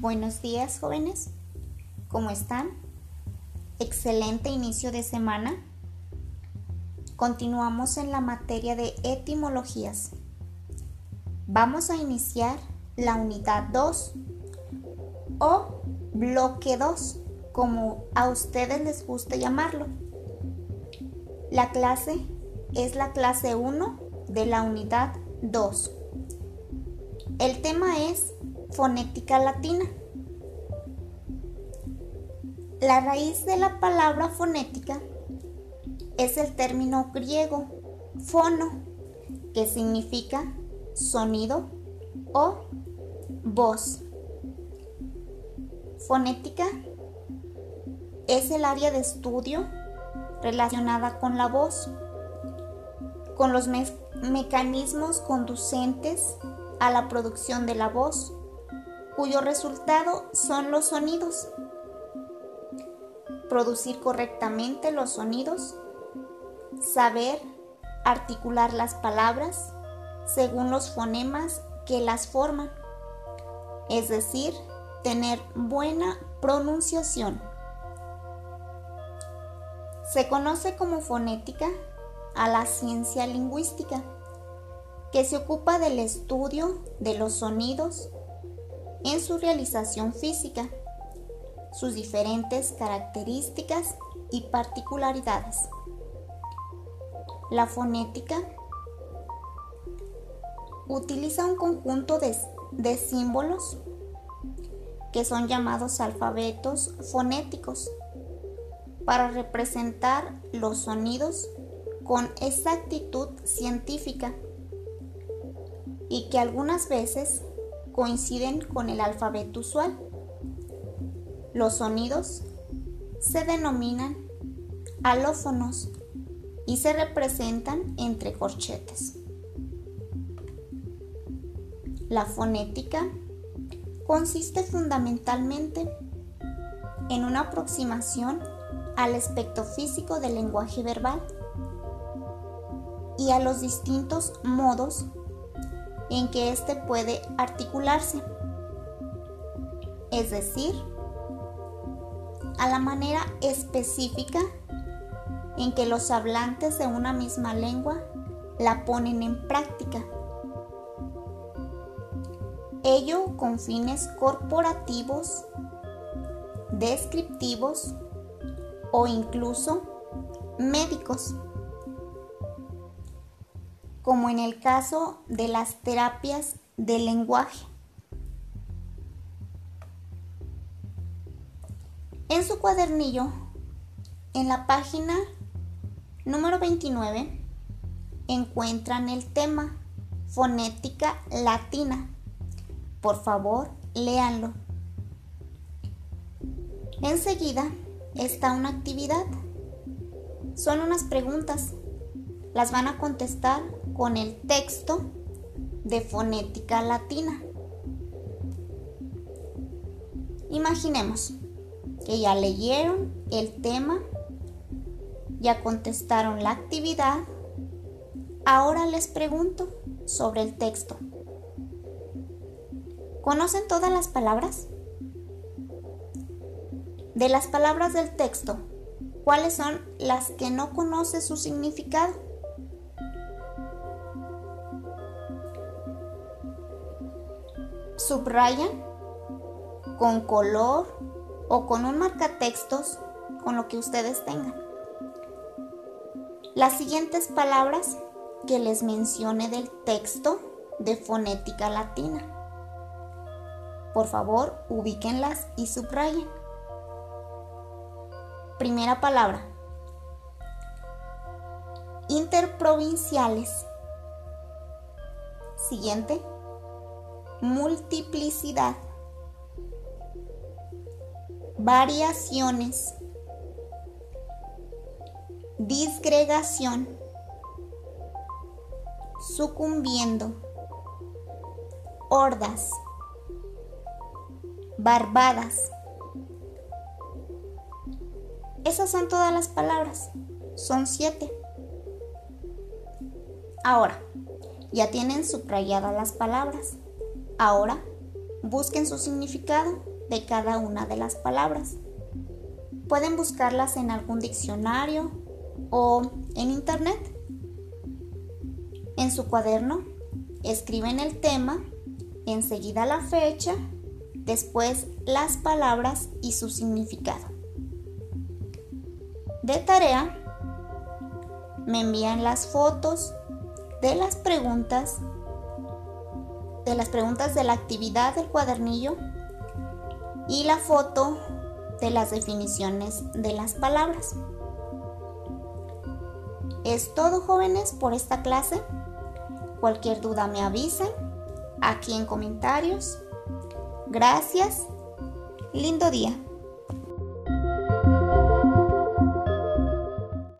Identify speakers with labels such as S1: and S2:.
S1: Buenos días jóvenes, ¿cómo están? Excelente inicio de semana. Continuamos en la materia de etimologías. Vamos a iniciar la unidad 2 o bloque 2, como a ustedes les guste llamarlo. La clase es la clase 1 de la unidad 2. El tema es fonética latina. La raíz de la palabra fonética es el término griego fono, que significa sonido o voz. Fonética es el área de estudio relacionada con la voz, con los mecanismos conducentes a la producción de la voz, cuyo resultado son los sonidos. Producir correctamente los sonidos, saber articular las palabras según los fonemas que las forman, es decir, tener buena pronunciación. Se conoce como fonética a la ciencia lingüística que se ocupa del estudio de los sonidos en su realización física, sus diferentes características y particularidades. La fonética utiliza un conjunto de, símbolos que son llamados alfabetos fonéticos para representar los sonidos con exactitud científica y que algunas veces coinciden con el alfabeto usual. Los sonidos se denominan alófonos y se representan entre corchetes. La fonética consiste fundamentalmente en una aproximación al aspecto físico del lenguaje verbal y a los distintos modos en que éste puede articularse, es decir, a la manera específica en que los hablantes de una misma lengua la ponen en práctica. Ello con fines corporativos, descriptivos o incluso médicos como en el caso de las terapias del lenguaje. Su cuadernillo, en la página número 29, encuentran el tema fonética latina. Por favor, léanlo. Enseguida está una actividad. Son unas preguntas. Las van a contestar con el texto de fonética latina. Imaginemos que ya leyeron el tema, ya contestaron la actividad, ahora les pregunto sobre el texto. ¿Conocen todas las palabras? De las palabras del texto, ¿cuáles son las que no conoce su significado? subrayan con color o con un marcatextos con lo que ustedes tengan. Las siguientes palabras que les mencione del texto de fonética latina. Por favor, ubíquenlas y subrayen. Primera palabra. Interprovinciales. Siguiente multiplicidad, variaciones, disgregación, sucumbiendo, hordas, barbadas. Esas son todas las palabras, son siete. Ahora, ya tienen subrayadas las palabras. Ahora, busquen su significado de cada una de las palabras. Pueden buscarlas en algún diccionario o en internet. En su cuaderno escriben el tema, enseguida la fecha, después las palabras y su significado. De tarea, me envían las fotos de las preguntas de las preguntas de la actividad del cuadernillo y la foto de las definiciones de las palabras. Es todo jóvenes por esta clase. Cualquier duda me avisen aquí en comentarios. Gracias. Lindo día.